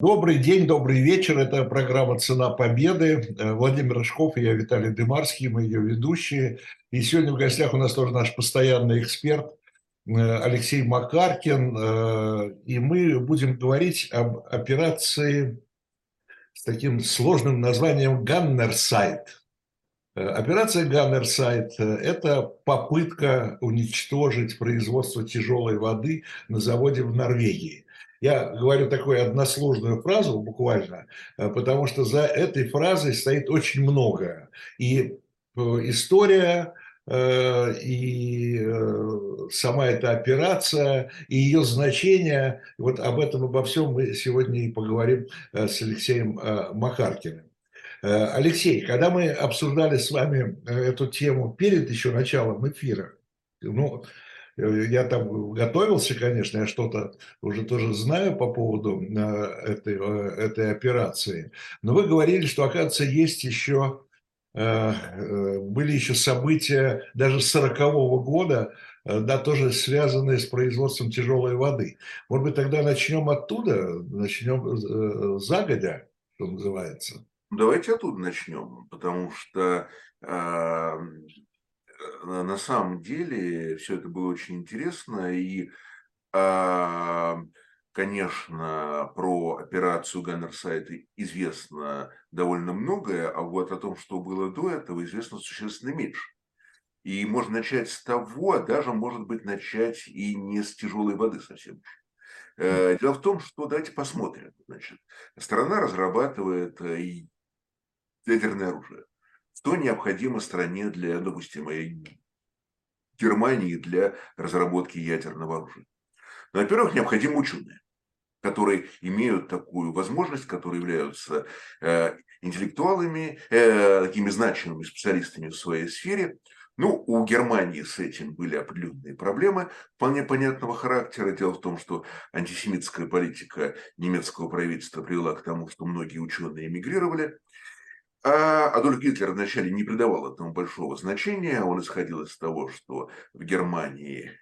Добрый день, добрый вечер. Это программа «Цена победы». Э, Владимир Рыжков и я, Виталий Дымарский, мы ее ведущие. И сегодня в гостях у нас тоже наш постоянный эксперт э, Алексей Макаркин. Э, и мы будем говорить об операции с таким сложным названием «Ганнерсайт». Операция «Ганнерсайт» – это попытка уничтожить производство тяжелой воды на заводе в Норвегии. Я говорю такую односложную фразу буквально, э, потому что за этой фразой стоит очень многое. И э, история, э, и сама эта операция, и ее значение. Вот об этом, обо всем мы сегодня и поговорим с Алексеем Махаркиным. Алексей, когда мы обсуждали с вами эту тему перед еще началом эфира, ну, я там готовился, конечно, я что-то уже тоже знаю по поводу э, этой, э, этой операции. Но вы говорили, что, оказывается, есть еще, э, были еще события даже с 40-го года, да, тоже связанные с производством тяжелой воды. Может быть, тогда начнем оттуда, начнем загодя, что называется. Давайте оттуда начнем, потому что на самом деле все это было очень интересно. И, а, конечно, про операцию Ганнерсайта известно довольно многое, а вот о том, что было до этого, известно существенно меньше. И можно начать с того, а даже, может быть, начать и не с тяжелой воды совсем. Э, дело в том, что давайте посмотрим. Значит, страна разрабатывает э, ядерное оружие что необходимо стране для, допустим, Германии для разработки ядерного оружия? Ну, во-первых, необходимы ученые, которые имеют такую возможность, которые являются э, интеллектуалами, э, такими значимыми специалистами в своей сфере. Ну, у Германии с этим были определенные проблемы вполне понятного характера. Дело в том, что антисемитская политика немецкого правительства привела к тому, что многие ученые эмигрировали. А Адольф Гитлер вначале не придавал этому большого значения. Он исходил из того, что в Германии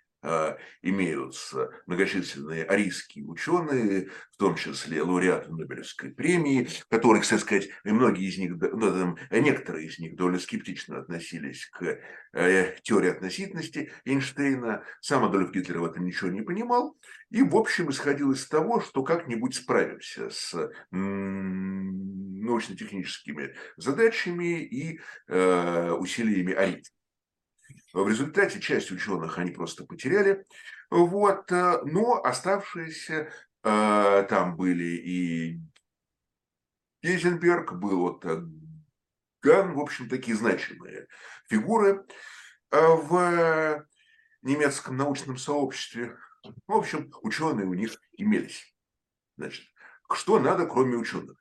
имеются многочисленные арийские ученые, в том числе лауреаты Нобелевской премии, которые, кстати сказать, многие из них, ну, некоторые из них довольно скептично относились к э, теории относительности Эйнштейна. Сам Адольф Гитлер в этом ничего не понимал. И, в общем, исходил из того, что как-нибудь справимся с научно-техническими задачами и э, усилиями ариф. В результате часть ученых они просто потеряли. Вот, э, но оставшиеся э, там были и Гейзенберг, был вот э, Ган, в общем, такие значимые фигуры в немецком научном сообществе. В общем, ученые у них имелись. Значит, что надо, кроме ученых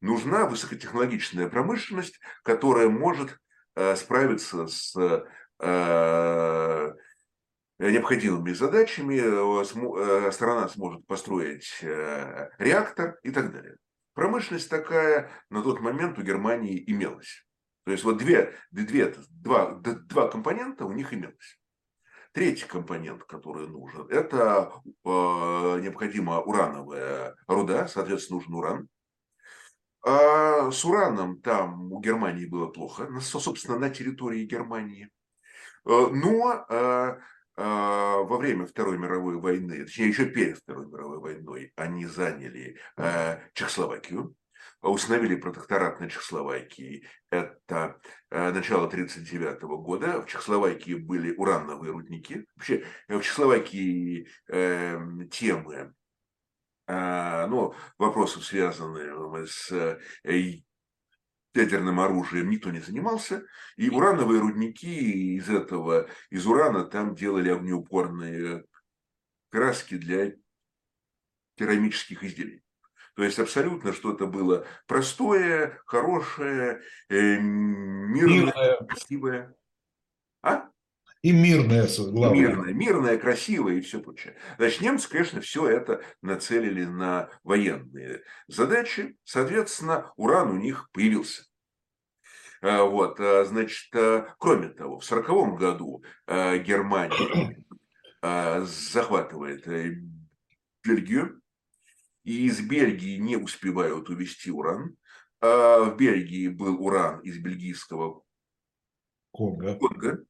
нужна высокотехнологичная промышленность, которая может справиться с необходимыми задачами, э, страна сможет построить реактор и так далее. Промышленность такая на тот момент у Германии имелась. То есть вот две, две, два, два компонента у них имелось. Третий компонент, который нужен, это э, необходима урановая руда, соответственно, нужен уран. А с ураном там у Германии было плохо, собственно, на территории Германии. Э, но а, а, во время Второй мировой войны, точнее, еще перед Второй мировой войной, они заняли Чехословакию, установили протекторат на Чехословакии. Это начало 1939 года. В Чехословакии были урановые рудники. Вообще в Чехословакии э, темы а, ну, вопросов, связанных с э, ядерным оружием, никто не занимался. И урановые рудники из этого, из урана там делали огнеупорные краски для керамических изделий. То есть абсолютно что-то было простое, хорошее, э, мирное, красивое. А? И мирная, главное. Мирная, мирная, красивая и все прочее. Значит, немцы, конечно, все это нацелили на военные задачи. Соответственно, уран у них появился. А, вот, а, значит, а, кроме того, в сороковом году Германия захватывает э, Бельгию, и из Бельгии не успевают увезти уран. В Бельгии был уран из бельгийского Конго. Конго.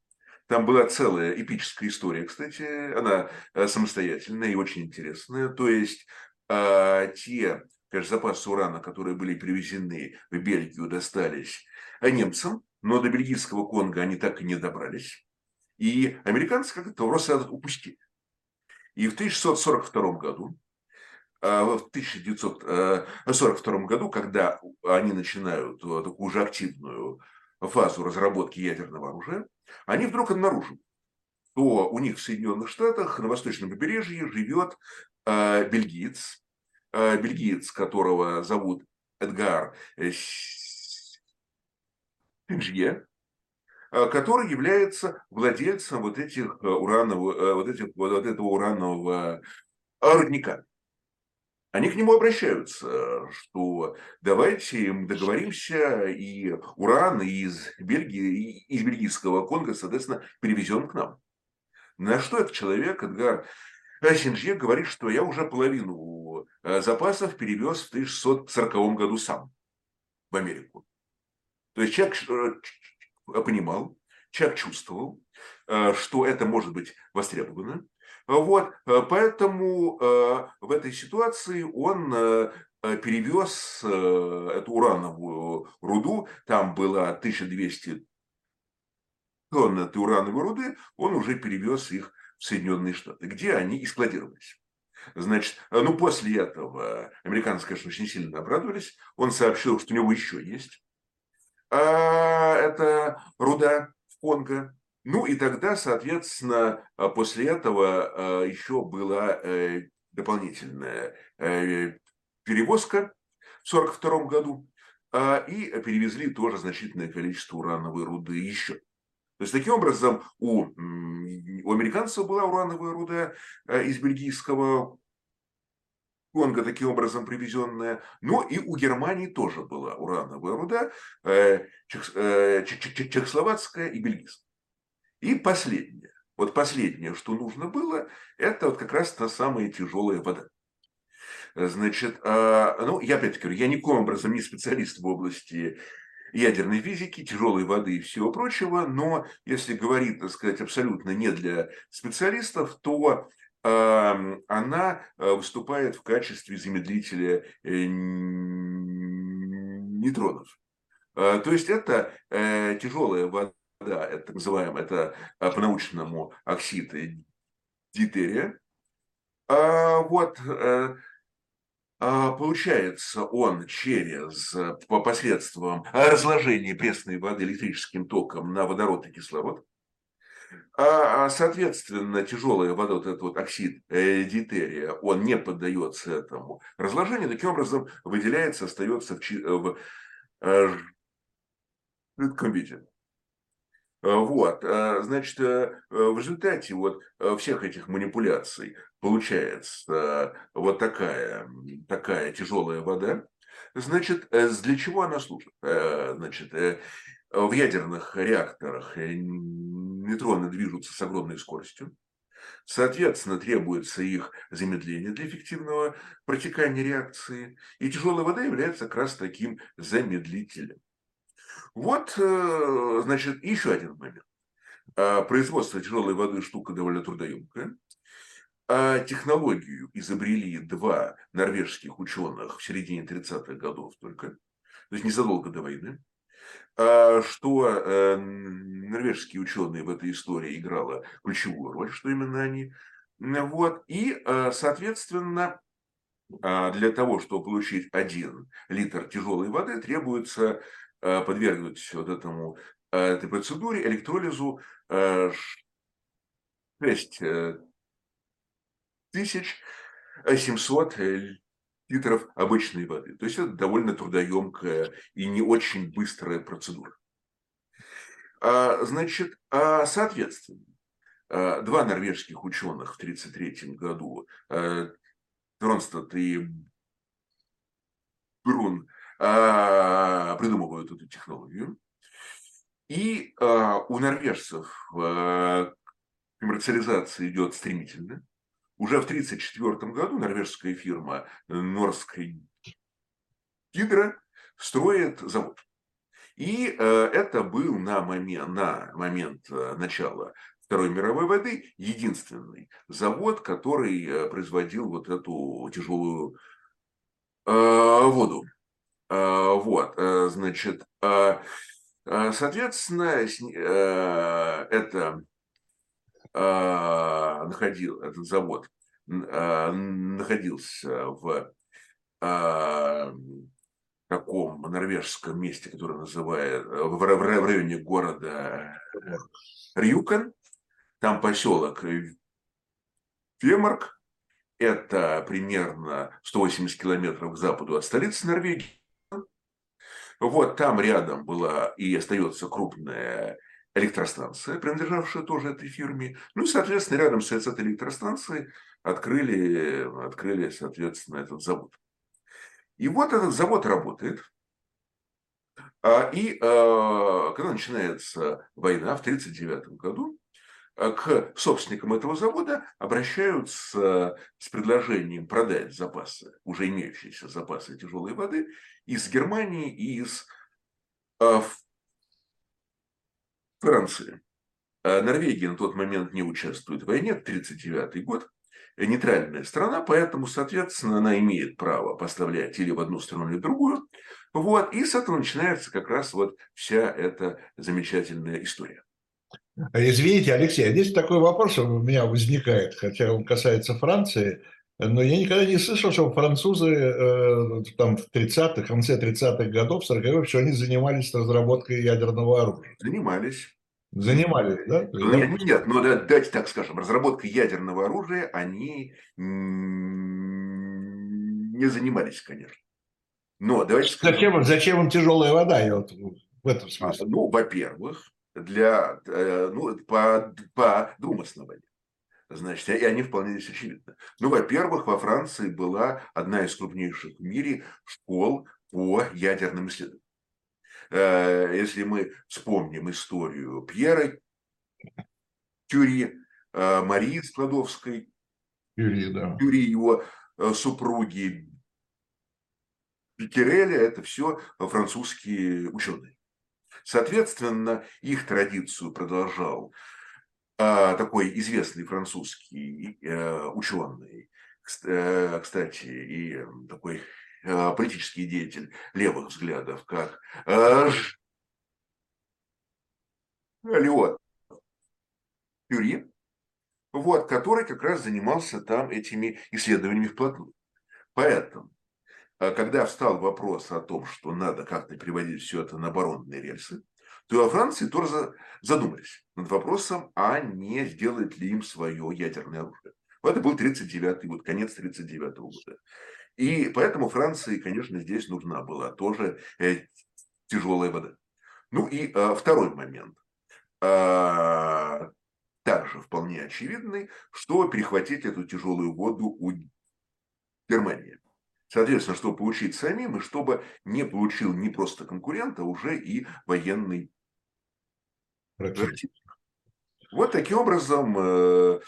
Там была целая эпическая история, кстати, она э, самостоятельная и очень интересная. То есть э, те конечно, запасы урана, которые были привезены в Бельгию, достались немцам, но до бельгийского Конго они так и не добрались. И американцы как-то вопрос упустили. И в 1642 году, а, в 1942 году, когда они начинают э, такую уже активную фазу разработки ядерного оружия, они вдруг обнаружили, что у них в Соединенных Штатах на восточном побережье живет э, бельгиец, э, бельгиец, которого зовут Эдгар Синжье, э, который является владельцем вот этих урановых, вот этих, вот этого уранового рудника они к нему обращаются, что давайте договоримся, и уран из Бельгии, из бельгийского Конго, соответственно, перевезем к нам. На что этот человек, Эдгар Синжье, говорит, что я уже половину э, запасов перевез в 1640 году сам в Америку. То есть человек э, понимал, человек чувствовал, э, что это может быть востребовано, вот, э, поэтому э, в этой ситуации он э, перевез эту урановую руду, там было 1200 тонн этой урановой руды, он уже перевез их в Соединенные Штаты, где они и складировались. Значит, ну после этого американцы, конечно, очень сильно обрадовались. Он сообщил, что у него еще есть а, это руда в Конго. Ну и тогда, соответственно, а, после этого а, еще была э, дополнительная э, перевозка в 1942 году, а, и перевезли тоже значительное количество урановой руды еще. То есть, таким образом, у, у американцев была урановая руда э, из бельгийского Конго таким образом привезенная, но и у Германии тоже была урановая руда, чехословацкая и бельгийская. И последнее. Вот последнее, что нужно было, это вот как раз та самая тяжелая вода. Значит, а, ну, я опять-таки говорю, я никаким образом не специалист в области ядерной физики, тяжелой воды и всего прочего, но если говорить, так сказать, абсолютно не для специалистов, то э, она выступает в качестве замедлителя э, нейтронов. То есть это э, тяжелая вода да, это так называемый, это а, по-научному оксид дитерия. А, вот, э, а, получается он через, по посредством разложения пресной воды электрическим током на водород и кислород, а, соответственно, тяжелая вода, вот этот вот оксид э, дитерия, он не поддается этому разложению, таким образом выделяется, остается в, в, в жидком виде. Э, вот, э, значит, э, в результате вот всех этих манипуляций получается вот такая, такая тяжелая вода. Значит, для чего она служит? Значит, в ядерных реакторах нейтроны движутся с огромной скоростью. Соответственно, требуется их замедление для эффективного протекания реакции. И тяжелая вода является как раз таким замедлителем. Вот, э, значит, еще один момент. А, производство тяжелой воды штука довольно трудоемкая. А технологию изобрели два норвежских ученых в середине 30-х годов только, то есть незадолго до войны. А, что э, норвежские ученые в этой истории играла ключевую роль, что именно они. Вот. И, э, соответственно, для того, чтобы получить один литр тяжелой воды, требуется подвергнуть вот этому, э, этой процедуре, электролизу 6 э, тысяч 700 литров обычной воды. То есть это довольно трудоемкая и не очень быстрая процедура. А, значит, а, соответственно, два норвежских ученых в 1933 году, Тронстад и Брун, придумывают эту технологию. И а, у норвежцев а, коммерциализация идет стремительно. уже в 1934 году норвежская фирма Норской Гидро строит завод. И это был на момент, на момент начала Второй мировой войны единственный завод, который производил вот эту тяжелую воду. Э, вот, э, значит, э, э соответственно, э, это э, находил этот завод э, находился в э, таком норвежском месте, которое называют в районе города Рюкан. Там поселок Фемарк. Это примерно 180 километров к западу от столицы Норвегии. Вот там рядом была и остается крупная электростанция, принадлежавшая тоже этой фирме. Ну и, соответственно, рядом с этой электростанцией открыли, открыли соответственно, этот завод. И вот этот завод работает. А, и а, когда начинается война в 1939 году, к собственникам этого завода обращаются с предложением продать запасы, уже имеющиеся запасы тяжелой воды из Германии и из Франции. Норвегия на тот момент не участвует в войне, 1939 год нейтральная страна, поэтому, соответственно, она имеет право поставлять или в одну страну, или в другую. Вот, и с этого начинается как раз вот вся эта замечательная история. Извините, Алексей, а здесь такой вопрос у меня возникает, хотя он касается Франции, но я никогда не слышал, что французы э, там в 30-х, конце 30-х годов, 40-х, что они занимались разработкой ядерного оружия. Занимались. Занимались, да? Нет, нет, но дайте так скажем, разработка ядерного оружия они не занимались, конечно. Но давайте скажем... Зачем, зачем им тяжелая вода? Я вот в этом смысле. А, ну, во-первых, для, э, ну, по, по двум основаниям. Значит, и они вполне здесь очевидны. Ну, во-первых, во Франции была одна из крупнейших в мире школ по ядерным исследованиям. Э, если мы вспомним историю Пьера Кюри, э, Марии Складовской, Кюри, да. Кюри его супруги, Пикереля, это все французские ученые. Соответственно, их традицию продолжал такой известный французский ученый, кстати, и такой Э, политический деятель левых взглядов, как э, Леон Кюри, вот, который как раз занимался там этими исследованиями вплотную. Поэтому, э, когда встал вопрос о том, что надо как-то приводить все это на оборонные рельсы, то во Франции тоже задумались над вопросом, а не сделает ли им свое ядерное оружие. Это был 39-й год, конец 39 -го года. И поэтому Франции, конечно, здесь нужна была тоже э, тяжелая вода. Ну и э, второй момент. Э, также вполне очевидный, что перехватить эту тяжелую воду у Германии. Соответственно, чтобы получить самим, и чтобы не получил не просто конкурента, а уже и военный противник. Вот таким образом э,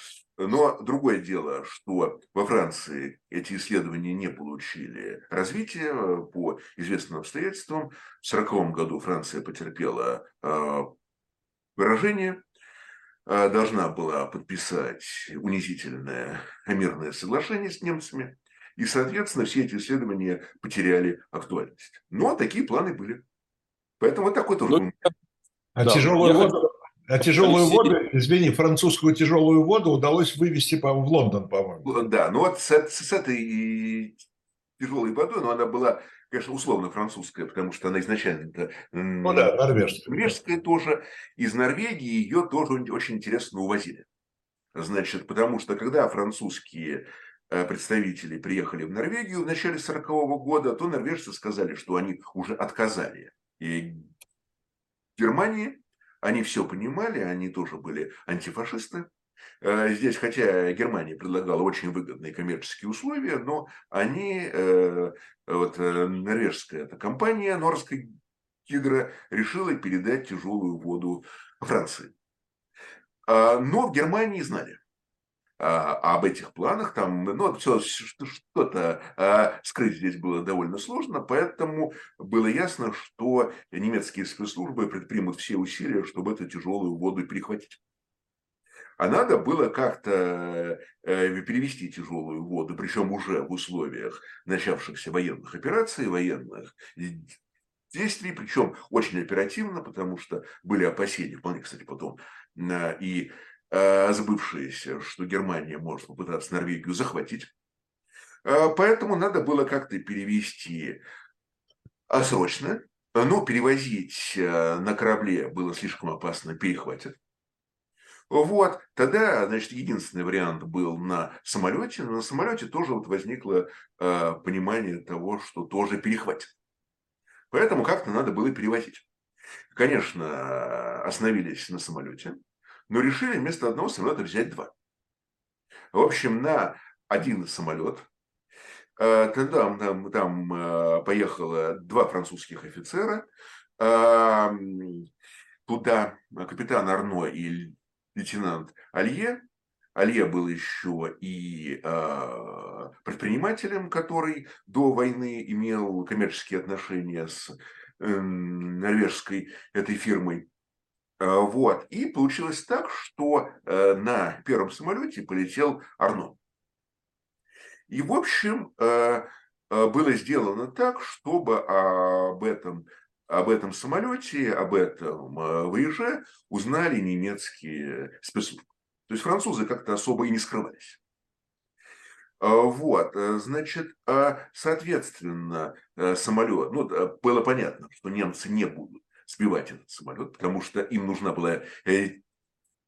но другое дело, что во Франции эти исследования не получили развития по известным обстоятельствам. В 1940 году Франция потерпела поражение, а, а, должна была подписать унизительное мирное соглашение с немцами, и, соответственно, все эти исследования потеряли актуальность. Но такие планы были. Поэтому вот такой тоже... Ну, а да, тяжелую воду, а тяжелую воду, извини, французскую тяжелую воду удалось вывести по, в Лондон, по-моему. Да, ну вот с, с этой тяжелой водой, но она была, конечно, условно французская, потому что она изначально ну, да, норвежская. норвежская тоже. Из Норвегии ее тоже очень интересно увозили. Значит, потому что когда французские э, представители приехали в Норвегию в начале 40-го года, то норвежцы сказали, что они уже отказали и Германии они все понимали, они тоже были антифашисты. Э, здесь, хотя Германия предлагала очень выгодные коммерческие условия, но они, э, вот норвежская эта компания, Норская Гидро, решила передать тяжелую воду Франции. А, но в Германии знали. А, об этих планах, там, ну, что-то а, скрыть здесь было довольно сложно, поэтому было ясно, что немецкие спецслужбы предпримут все усилия, чтобы эту тяжелую воду перехватить. А надо было как-то э, перевести тяжелую воду, причем уже в условиях начавшихся военных операций, военных действий, причем очень оперативно, потому что были опасения, вполне, кстати, потом, и Э, забывшиеся, что Германия может попытаться Норвегию захватить. Э, поэтому надо было как-то перевести а срочно. Ну, перевозить э, на корабле было слишком опасно, перехватят. Вот, тогда, значит, единственный вариант был на самолете, но на самолете тоже вот возникло э, понимание того, что тоже перехватит. Поэтому как-то надо было перевозить. Конечно, остановились на самолете, но решили вместо одного самолета взять два. В общем, на один самолет э, там, там, э, поехало два французских офицера, э, туда капитан Арно и лейтенант Алье. Алье был еще и предпринимателем, который до войны имел коммерческие отношения с норвежской этой фирмой. Э, вот. И получилось так, что э, на первом самолете полетел Арно. И, в общем, э, было сделано так, чтобы об этом, об этом самолете, об этом выезже узнали немецкие спецслужбы. То есть французы как-то особо и не скрывались. Вот, значит, соответственно, самолет, ну, было понятно, что немцы не будут сбивать этот самолет, потому что им нужна была э,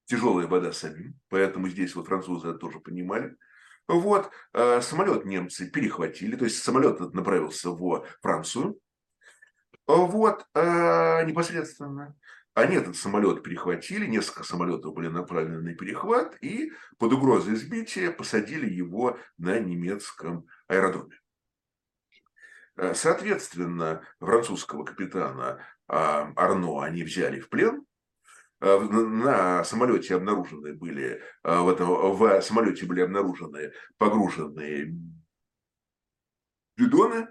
тяжелая вода самим, поэтому здесь вот французы это тоже понимали. Вот, э, самолет немцы перехватили, то есть самолет направился во Францию. Вот, э, непосредственно. Они этот самолет перехватили, несколько самолетов были направлены на перехват, и под угрозой сбития посадили его на немецком аэродроме. Соответственно, французского капитана Арно они взяли в плен. А, на самолете обнаружены были, а, в, этом, в самолете были обнаружены погруженные бидоны.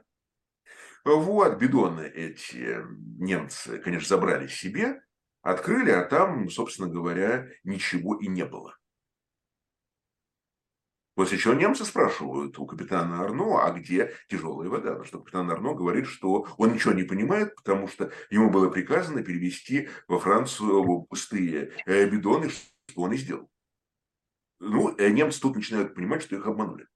Вот, бидоны эти немцы, конечно, забрали себе, открыли, а там, собственно говоря, ничего и не было. После чего немцы спрашивают у капитана Арно, а где тяжелая вода? На что капитан Арно говорит, что он ничего не понимает, потому что ему было приказано перевести во Францию пустые э, бидоны, что он и сделал. Ну, э, немцы тут начинают понимать, что их обманули.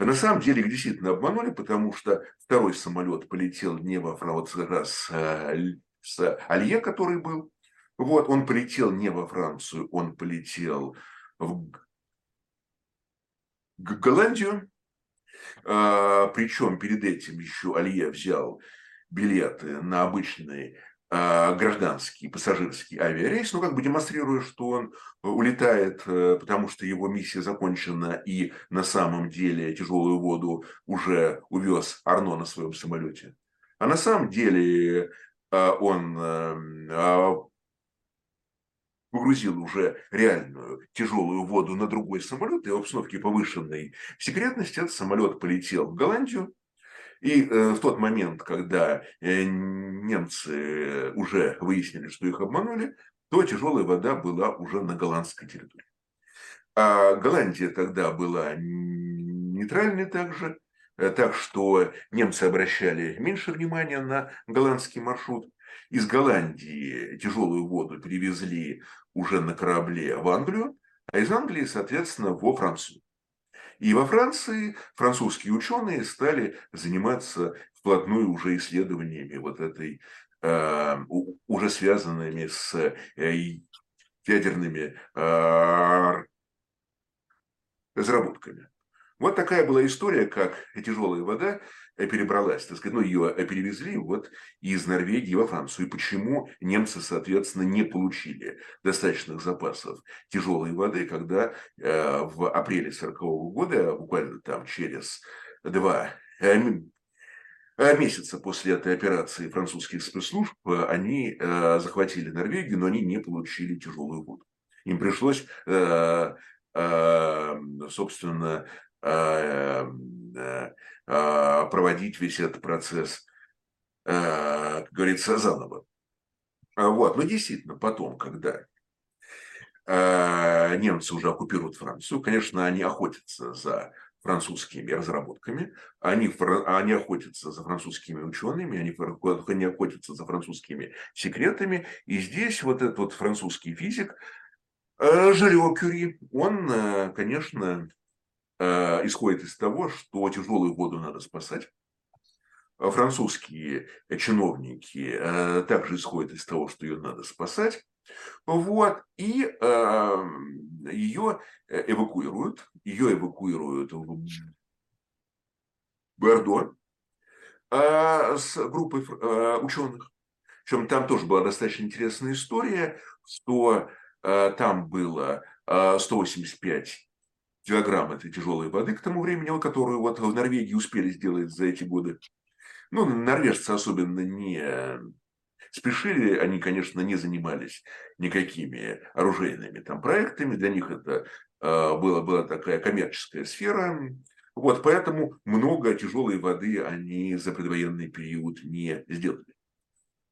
На самом деле их действительно обманули, потому что второй самолет полетел не во Францию, вот раз э, с Алье, который был. Вот, он полетел не во Францию, он полетел в Голландию. А, Причем перед этим еще Алье взял билеты на обычный а, гражданский пассажирский авиарейс, ну, как бы демонстрируя, что он улетает, э, потому что его миссия закончена, и на самом деле тяжелую воду уже увез Арно на своем самолете. А на самом деле а, он погрузил уже реальную тяжелую воду на другой самолет, и в обстановке повышенной секретности этот самолет полетел в Голландию. И э, в тот момент, когда э, немцы уже выяснили, что их обманули, то тяжелая вода была уже на голландской территории. А Голландия тогда была нейтральной также, э, так что немцы обращали меньше внимания на голландский маршрут. Из Голландии тяжелую воду перевезли уже на корабле в Англию, а из Англии, соответственно, во Францию. И во Франции французские ученые стали заниматься вплотную уже исследованиями вот этой, э, уже связанными с э, ядерными э, разработками. Вот такая была история, как тяжелая вода перебралась, так сказать, ну, ее э, перевезли вот из Норвегии во Францию. И почему немцы, соответственно, не получили достаточных запасов тяжелой воды, когда э, в апреле 40 -го года, буквально там через два э, э, месяца после этой операции французских спецслужб, они э, захватили Норвегию, но они не получили тяжелую воду. Им пришлось э, собственно, проводить весь этот процесс, как говорится, заново. Вот. Но действительно, потом, когда немцы уже оккупируют Францию, конечно, они охотятся за французскими разработками, они, они охотятся за французскими учеными, они, они охотятся за французскими секретами. И здесь вот этот вот французский физик э, Жильо Кюри, он, э, конечно, э, исходит из того, что тяжелую воду надо спасать. Французские чиновники также исходят из того, что ее надо спасать. Вот, и э, ее эвакуируют, ее эвакуируют в Бордо э, с группой э, ученых. Причем там тоже была достаточно интересная история, что э, там было э, 185 килограмм этой тяжелой воды к тому времени, которую вот в Норвегии успели сделать за эти годы. Ну, норвежцы особенно не Спешили они, конечно, не занимались никакими оружейными там проектами, для них это э, была, была такая коммерческая сфера, вот, поэтому много тяжелой воды они за предвоенный период не сделали.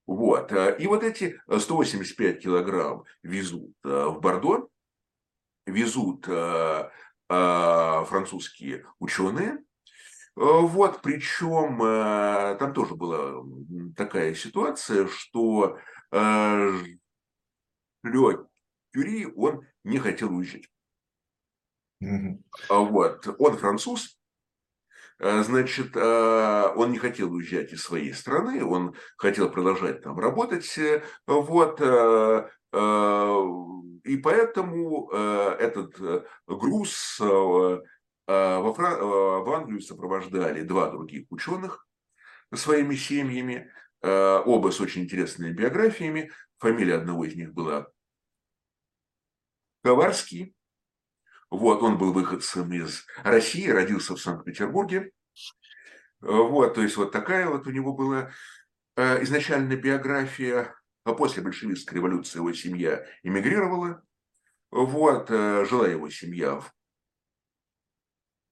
Вот. Э, и вот эти 185 килограмм везут э, в Бордо, везут французские ученые, Э, вот, причем э, там тоже была такая ситуация, что э, Лё Кюри, он не хотел уезжать. Mm-hmm. Вот, он француз, значит, он не хотел уезжать из своей страны, он хотел продолжать там работать, вот, и поэтому этот груз а, Фран... А, в Англию сопровождали два других ученых своими семьями, а, оба с очень интересными биографиями. Фамилия одного из них была Коварский. Вот, он был выходцем из России, родился в Санкт-Петербурге. Вот, то есть вот такая вот у него была изначальная биография. А после большевистской революции его семья эмигрировала. Вот, жила его семья в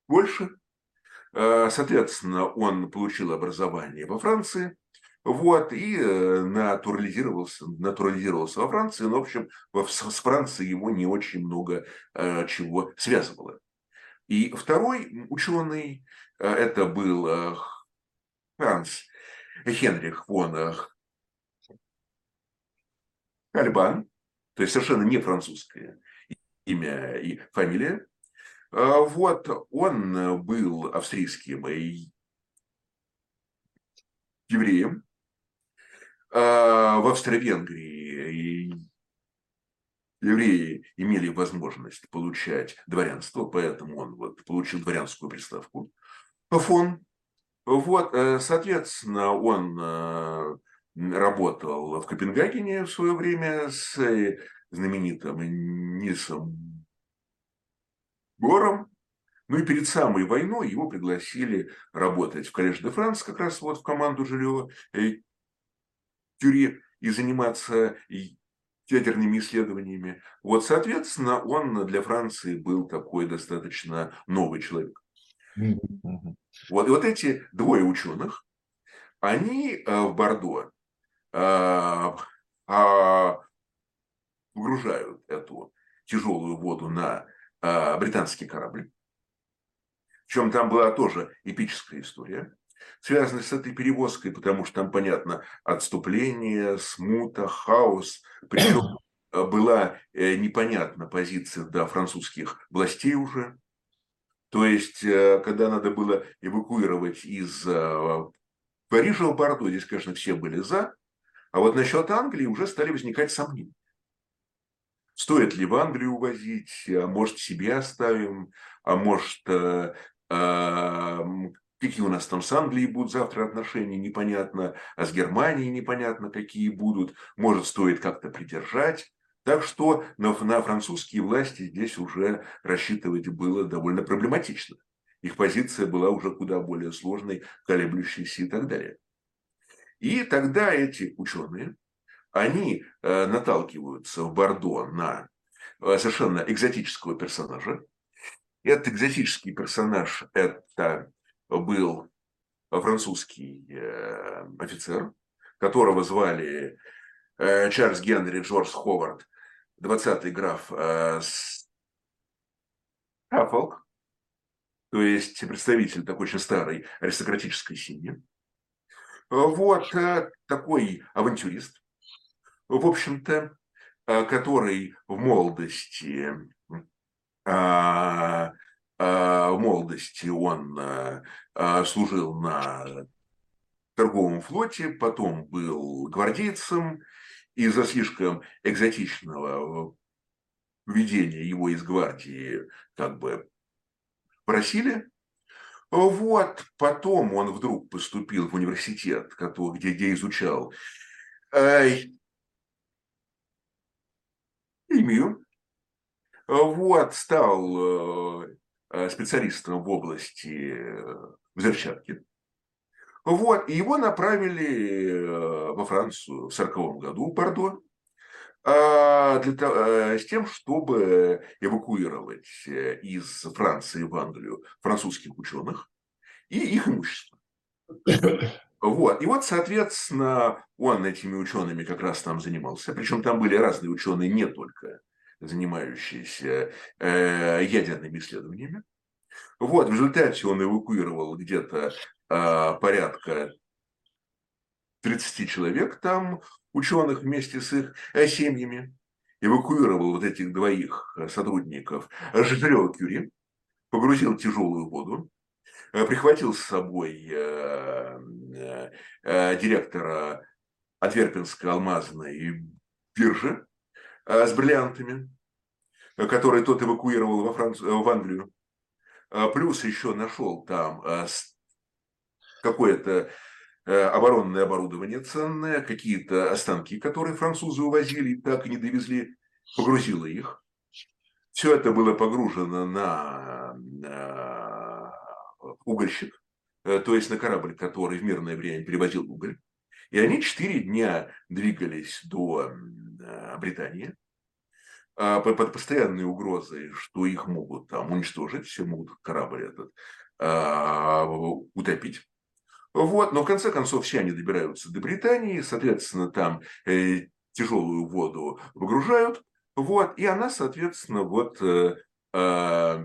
больше. Э, соответственно, он получил образование во Франции, вот, и э, натурализировался, натурализировался во Франции, но, в общем, с Францией его не очень много э, чего связывало. И второй ученый, это был Франц Хенрих фон Кальбан, то есть совершенно не французское имя и фамилия, а, вот, он э, был австрийским евреем. А, в Австро-Венгрии евреи имели возможность получать дворянство, поэтому он вот получил дворянскую приставку. Фон. Вот, э, соответственно, он э, работал в Копенгагене в свое время с знаменитым Нисом гором. Ну и перед самой войной его пригласили работать в Коллеж де Франс, как раз вот в команду Жильева Тюри и заниматься ядерными исследованиями. Вот, соответственно, он для Франции был такой достаточно новый человек. Вот, и вот эти двое ученых, они э, в Бордо а, а, погружают эту тяжелую воду на а, британский корабль. Причем там была тоже эпическая история, связанная с этой перевозкой, потому что там, понятно, отступление, смута, хаос. Причем а, была э, непонятна позиция до французских властей уже. То есть, э, когда надо было эвакуировать из э, Парижа в Бордо, здесь, конечно, все были за. А вот насчет Англии уже стали возникать сомнения. Стоит ли в Англию увозить, а может себе оставим, а может э, э, какие у нас там с Англией будут завтра отношения, непонятно, а с Германией непонятно, какие будут, может стоит как-то придержать. Так что на, на французские власти здесь уже рассчитывать было довольно проблематично. Их позиция была уже куда более сложной, колеблющейся и так далее. И тогда эти ученые, они э, наталкиваются в Бордо на совершенно экзотического персонажа. Этот экзотический персонаж – это был французский офицер, которого звали Чарльз Генри Джордж Ховард, 20-й граф Хаффолк, то есть представитель такой очень старой аристократической семьи. Вот такой авантюрист, в общем-то, который в молодости, в молодости он служил на торговом флоте, потом был гвардейцем, из-за слишком экзотичного введения его из гвардии как бы просили. Вот, потом он вдруг поступил в университет, где, где изучал э, химию. Вот, стал э, специалистом в области взрывчатки. Вот, и его направили э, во Францию в 1940 году, Бордо, а, для того, э, с тем, чтобы эвакуировать э, из Франции в Англию французских ученых и их имущество. Вот. И вот, соответственно, он этими учеными как раз там занимался. Причем там были разные ученые, не только занимающиеся э, ядерными исследованиями. Вот, в результате он эвакуировал где-то э, порядка 30 человек там, ученых вместе с их э, семьями, эвакуировал вот этих двоих э, сотрудников Жезрева Кюри, погрузил тяжелую воду, э, прихватил с собой директора Антверпенской алмазной биржи с бриллиантами, который тот эвакуировал во Францию, в Англию. Плюс еще нашел там какое-то Э, оборонное оборудование ценное, какие-то останки, которые французы увозили и так и не довезли, погрузило их. Все это было погружено на угольщик, э, то есть на корабль, который в мирное время перевозил уголь. И они четыре дня двигались до Британии а, под постоянной угрозой, что их могут там уничтожить, все могут корабль этот а, утопить. Вот, но в конце концов все они добираются до Британии, соответственно, там э, тяжелую воду выгружают, вот, и она, соответственно, вот э, э,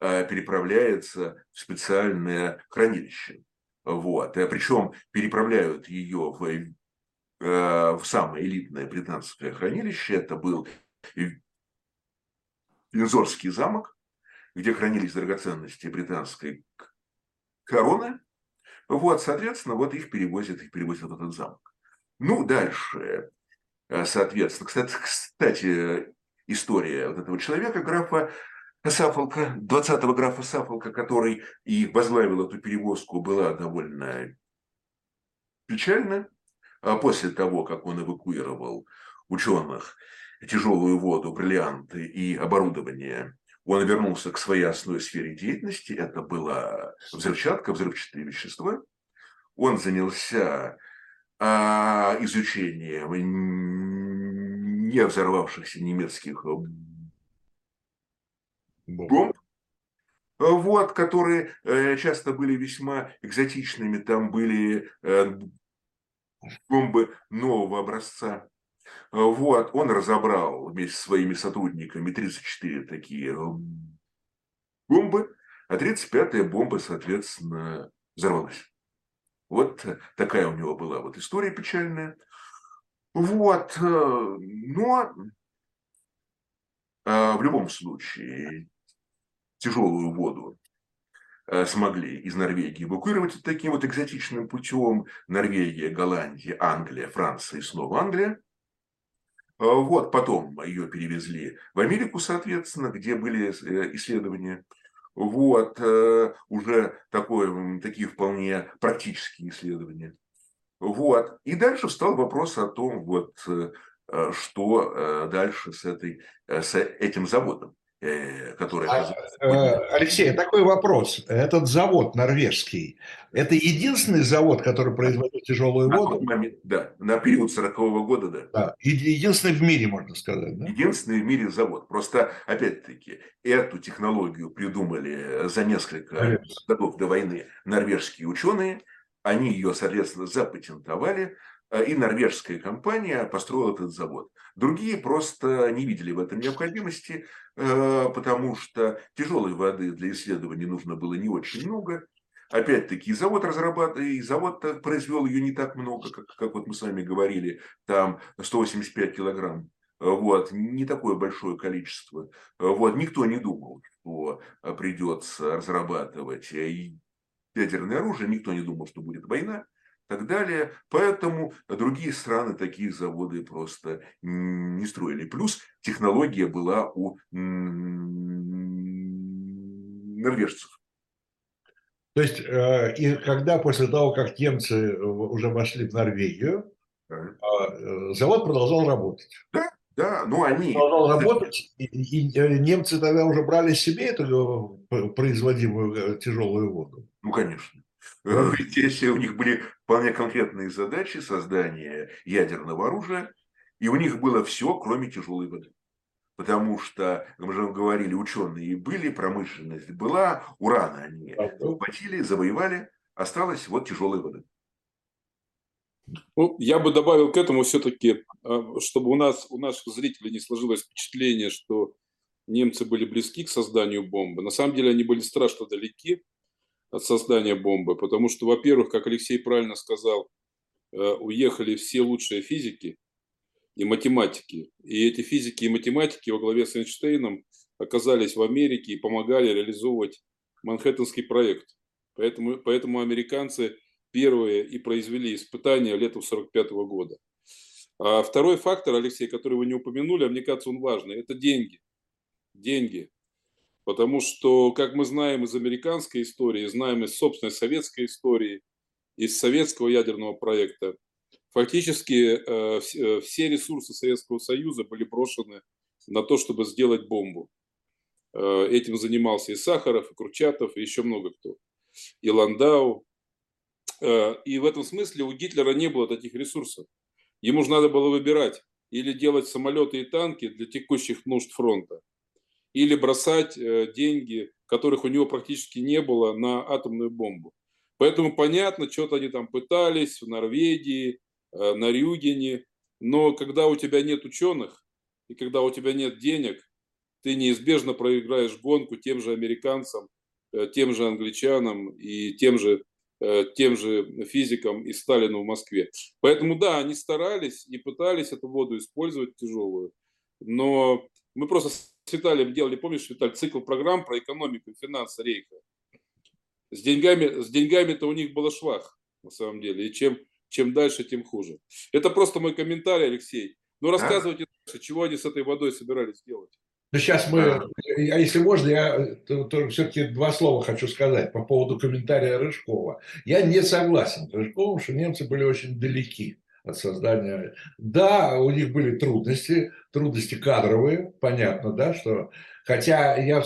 переправляется в специальное хранилище. Вот, э, причем переправляют ее в, э, в самое элитное британское хранилище. Это был Винзорский замок, где хранились драгоценности британской короны. Вот, соответственно, вот их перевозят, их перевозят в этот замок. Ну, дальше, э, соответственно, кстати, кстати история вот этого человека, графа Сафолка, 20-го графа Сафолка, который и возглавил эту перевозку, была довольно печальна. А после того, как он эвакуировал ученых, тяжелую воду, бриллианты и оборудование он вернулся к своей основной сфере деятельности. Это была взрывчатка, взрывчатые вещества. Он занялся а, изучением не взорвавшихся немецких бомб, вот, которые э, часто были весьма экзотичными. Там были э, бомбы нового образца. Вот, он разобрал вместе со своими сотрудниками 34 такие э, бомбы, а 35-я бомба, соответственно, взорвалась. Вот такая у него была вот история печальная. Вот, э, но э, в любом случае тяжелую воду смогли из Норвегии эвакуировать таким вот экзотичным путем. Норвегия, Голландия, Англия, Франция и снова Англия. А, вот, потом ее перевезли в Америку, соответственно, где были э, исследования. Вот, э, уже такое, такие вполне практические исследования. Вот. И дальше встал вопрос о том, вот, э, что дальше с, этой, с этим заводом. Э, который а, Алексей, такой вопрос. Этот завод норвежский, это единственный завод, который производит тяжелую на воду? Момент, да, на период 40-го года, да. да. Единственный в мире, можно сказать. Да? Единственный в мире завод. Просто, опять-таки, эту технологию придумали за несколько Конечно. годов до войны норвежские ученые. Они ее, соответственно, запатентовали, Э, и норвежская компания построила этот завод. Другие просто не видели в этом необходимости, э, потому что тяжелой воды для исследований нужно было не очень много. Опять-таки, завод разрабатывал, и завод произвел ее не так много, как, как вот мы с вами говорили, там 185 килограмм. Вот, не такое большое количество. Вот, никто не думал, что придется разрабатывать ядерное оружие, никто не думал, что будет война так далее. Поэтому другие страны такие заводы просто не строили. Плюс технология была у норвежцев. То есть, э, и когда после того, как немцы уже вошли в Норвегию, да. Э, завод продолжал работать. Да, да, ну они... Продолжал работать, и, и э, немцы тогда уже брали себе эту производимую тяжелую воду. Ну, конечно. Если у них были вполне конкретные задачи создания ядерного оружия, и у них было все, кроме тяжелой воды. Потому что, как мы же говорили, ученые были, промышленность была, урана они захватили, завоевали, осталась вот тяжелая вода. Ну, я бы добавил к этому все-таки, а, чтобы у нас, у наших зрителей не сложилось впечатление, что немцы были близки к созданию бомбы. На самом деле они были страшно далеки от создания бомбы, потому что, во-первых, как Алексей правильно сказал, э, уехали все лучшие физики и математики. И эти физики и математики во главе с Эйнштейном оказались в Америке и помогали реализовывать Манхэттенский проект. Поэтому, поэтому американцы первые и произвели испытания летом 1945 года. А второй фактор, Алексей, который вы не упомянули, а мне кажется, он важный, это деньги. Деньги. Потому что, как мы знаем из американской истории, знаем из собственной советской истории, из советского ядерного проекта, фактически э, э, все ресурсы Советского Союза были брошены на то, чтобы сделать бомбу. Э, этим занимался и Сахаров, и Курчатов, и еще много кто. И Ландау. И в этом смысле у Гитлера не было таких ресурсов. Ему же надо было выбирать или делать самолеты и танки для текущих нужд фронта, или бросать э, деньги, которых у него практически не было, на атомную бомбу. Поэтому понятно, что-то они там пытались в Норвегии, э, на Рюгене, но когда у тебя нет ученых и когда у тебя нет денег, ты неизбежно проиграешь гонку тем же американцам, э, тем же англичанам и тем же, тем же физикам и Сталину в Москве. Поэтому да, они старались и пытались эту воду использовать тяжелую, но мы просто с Виталием делали, помнишь, Виталий, цикл программ про экономику финансы Рейха. С деньгами, с деньгами-то у них было швах, на самом деле. И чем, чем дальше, тем хуже. Это просто мой комментарий, Алексей. Ну, рассказывайте дальше, чего они с этой водой собирались делать. Ну, сейчас мы, а если можно, я все-таки два слова хочу сказать по поводу комментария Рыжкова. Я не согласен с Рыжковым, что немцы были очень далеки от создания. Да, у них были трудности, трудности кадровые, понятно, да, что Хотя я,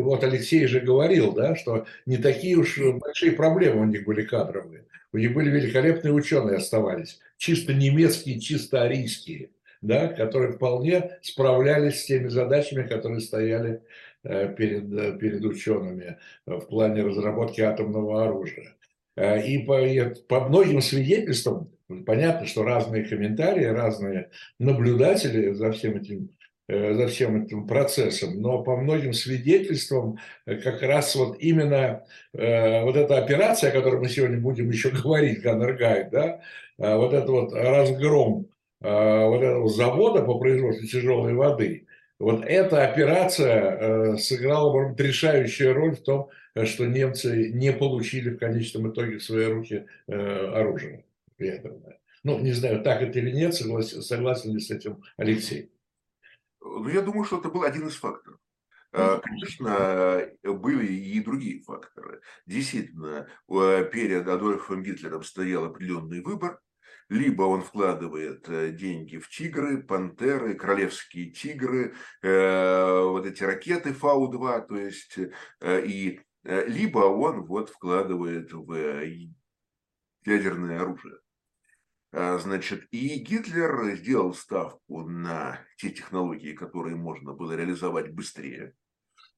вот Алексей же говорил, да, что не такие уж большие проблемы у них были кадровые. У них были великолепные ученые оставались, чисто немецкие, чисто арийские, да, которые вполне справлялись с теми задачами, которые стояли э, перед, перед учеными в плане разработки атомного оружия. Э, и по, по многим свидетельствам Понятно, что разные комментарии, разные наблюдатели за всем этим э, за всем этим процессом, но по многим свидетельствам э, как раз вот именно э, вот эта операция, о которой мы сегодня будем еще говорить, Ганнергайд, да, э, вот этот вот разгром э, вот этого завода по производству тяжелой воды, вот эта операция э, сыграла, может быть, решающую роль в том, что немцы не получили в конечном итоге в свои руки оружие ядерное. Ну, не знаю, так это или нет, согласен, согласен ли с этим Алексей? Ну, я думаю, что это был один из факторов. А, конечно, были и другие факторы. Действительно, перед Адольфом Гитлером стоял определенный выбор. Либо он вкладывает э, деньги в тигры, пантеры, королевские тигры, э, вот эти ракеты Фау-2, то есть, э, и э, либо он вот вкладывает в э, ядерное оружие. А, Значит, и Гитлер сделал ставку на те технологии, которые можно было реализовать быстрее.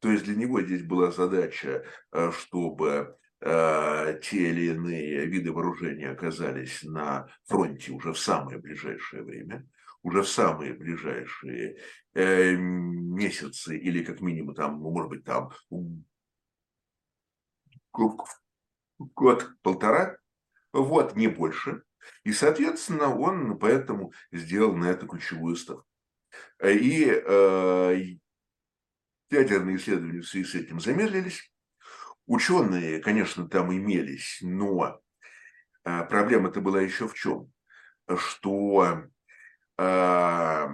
То есть для него здесь была задача, э, чтобы э, те или иные виды вооружения оказались на фронте уже в самое ближайшее время, уже в самые ближайшие э, месяцы или как минимум там, ну, может быть, там год-полтора, вот, не больше. И, соответственно, он поэтому сделал на это ключевую ставку. И э, ядерные исследования в связи с этим замедлились. Ученые, конечно, там имелись, но э, проблема-то была еще в чем? Что э,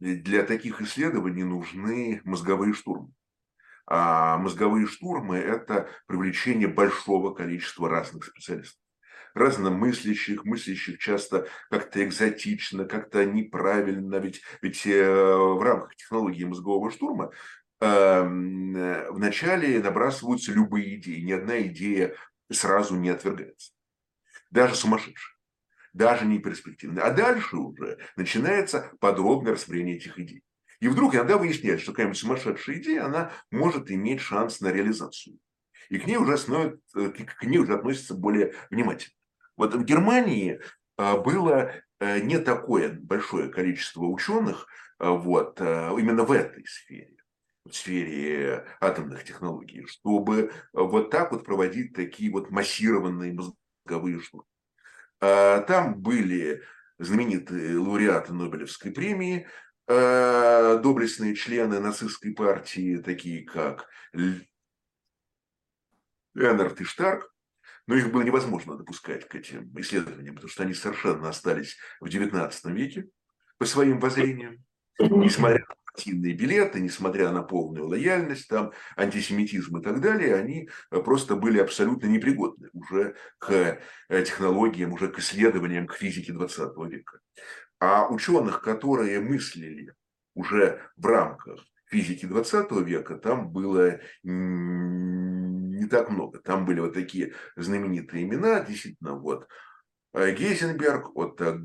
для таких исследований нужны мозговые штурмы. А мозговые штурмы – это привлечение большого количества разных специалистов разномыслящих, мыслящих часто как-то экзотично, как-то неправильно, ведь, ведь э, в рамках технологии мозгового штурма эм, э, вначале набрасываются любые идеи, ни одна идея сразу не отвергается, даже сумасшедшая даже не перспективная. А дальше уже начинается подробное рассмотрение этих идей. И вдруг иногда выясняется, что какая-нибудь сумасшедшая идея, она может иметь шанс на реализацию. И к ней уже, основ... Э, к ней уже относятся более внимательно. Вот в Германии а, было э, не такое большое количество ученых а, вот, именно в этой сфере, в сфере атомных технологий, чтобы вот так вот проводить такие вот массированные мозговые штурмы. Там были знаменитые лауреаты Нобелевской премии, доблестные члены нацистской партии, такие как Ленард и Штарк, но их было невозможно допускать к этим исследованиям, потому что они совершенно остались в XIX веке по своим воззрениям. Несмотря на партийные билеты, несмотря на полную лояльность, там, антисемитизм и так далее, они просто были абсолютно непригодны уже к э, технологиям, уже к исследованиям, к физике 20 века. А ученых, которые мыслили уже в рамках физики 20 века, там было не так много. Там были вот такие знаменитые имена, действительно, вот э, Гейзенберг, вот э,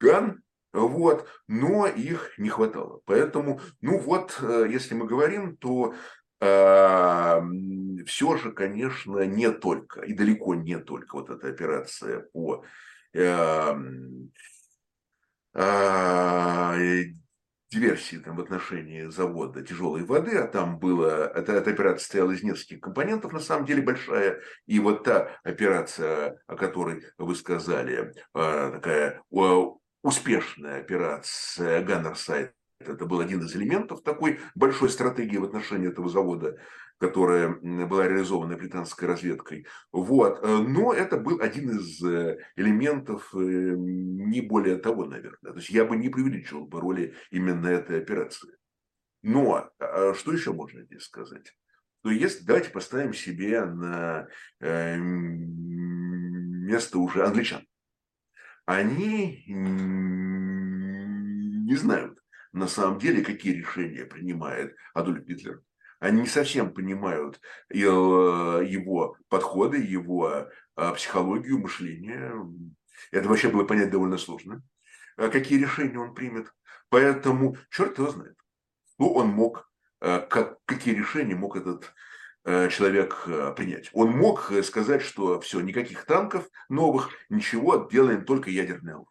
Ган, вот, но их не хватало. Поэтому, ну вот, э, если мы говорим, то э, все же, конечно, не только, и далеко не только вот эта операция по э, э, диверсии там, в отношении завода тяжелой воды, а там было, эта, эта операция состояла из нескольких компонентов, на самом деле большая, и вот та операция, о которой вы сказали, а, такая успешная операция Ганнерсайт, это был один из элементов такой большой стратегии в отношении этого завода которая была реализована британской разведкой. Вот. Э, но это был один из э, элементов, э, не более того, наверное. То есть я бы не преувеличивал бы роли именно этой операции. Но а что еще можно здесь сказать? То есть давайте поставим себе на место уже англичан. Они не знают на самом деле, какие решения принимает Адольф Гитлер они не совсем понимают э, его подходы, его а, психологию, мышление. Это вообще было понять довольно сложно, а какие решения он примет. Поэтому черт его знает, что он мог, как, какие решения мог этот человек принять. Он мог сказать, что все, никаких танков новых, ничего, делаем только ядерное.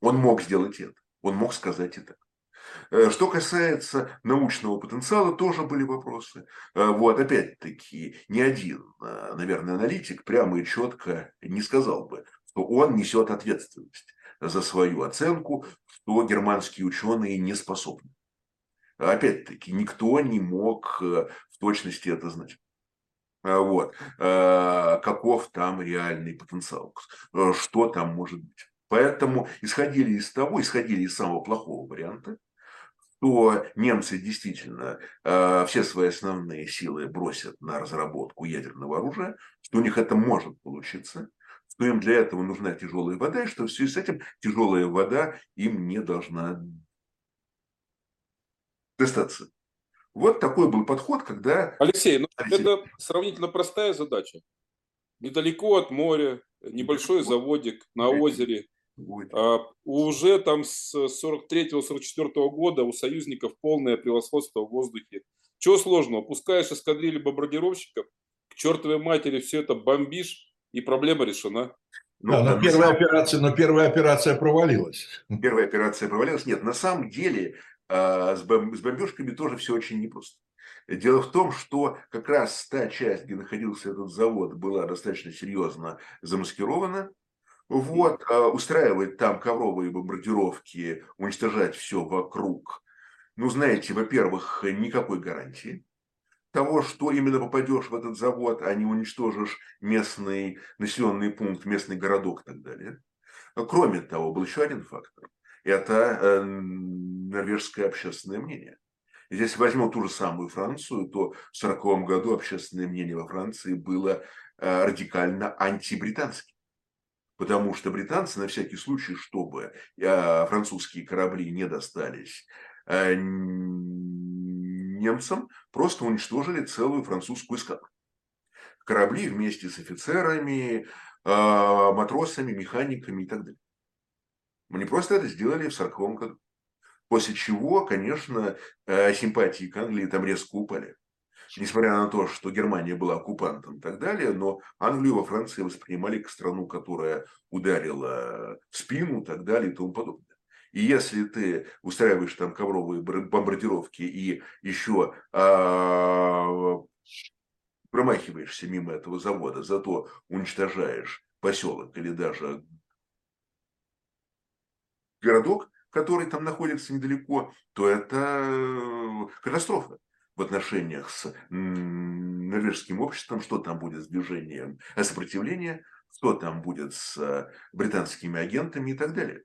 Он мог сделать это. Он мог сказать это. Э, что касается научного потенциала, тоже были вопросы. Э, вот, опять-таки, ни один, э, наверное, аналитик прямо и четко не сказал бы, что он несет ответственность за свою оценку, что германские ученые не способны. Опять-таки, никто не мог в точности это знать. Вот. Каков там реальный потенциал, что там может быть. Поэтому исходили из того, исходили из самого плохого варианта, то немцы действительно э, все свои основные силы бросят на разработку ядерного оружия, что у них это может получиться, что им для этого нужна тяжелая вода, и что в связи с этим тяжелая вода им не должна достаться. Вот такой был подход, когда... Алексей, ну Алексей. это сравнительно простая задача. Недалеко от моря, небольшой заводик на озере. Будет. А, уже там с 43-44 года у союзников полное превосходство в воздухе. Чего сложного? Пускаешь эскадрилью бомбардировщиков, к чертовой матери все это бомбишь, и проблема решена. Ну, Да, но на первая операция, но первая операция провалилась. первая операция провалилась. Нет, на самом деле а, с, бом- с бомбежками тоже все очень непросто. Дело в том, что как раз та часть, где находился этот завод, была достаточно серьезно замаскирована. Вот, а, устраивать там ковровые бомбардировки, уничтожать все вокруг. Ну, знаете, во-первых, никакой гарантии того, что именно попадешь в этот завод, а не уничтожишь местный населенный пункт, местный городок и так далее. Кроме того, был еще один фактор. Это э, норвежское общественное мнение. Если возьмем ту же самую Францию, то в 1940 году общественное мнение во Франции было э, радикально антибританским. Потому что британцы на всякий случай, чтобы э, французские корабли не достались э, немцам, просто уничтожили целую французскую эскадру. Корабли вместе с офицерами, э, матросами, механиками и так далее. Они просто это сделали в 1940 году. После чего, конечно, э, симпатии к Англии там резко упали. Несмотря на то, что Германия была оккупантом и так далее, но Англию во Франции воспринимали как страну, которая ударила в спину и так далее и тому подобное. И если ты устраиваешь там ковровые бомбардировки и еще а, промахиваешься мимо этого завода, зато уничтожаешь поселок или даже городок, который там находится недалеко, то это э, катастрофа в отношениях с норвежским обществом, что там будет с движением сопротивления, что там будет с британскими агентами и так далее.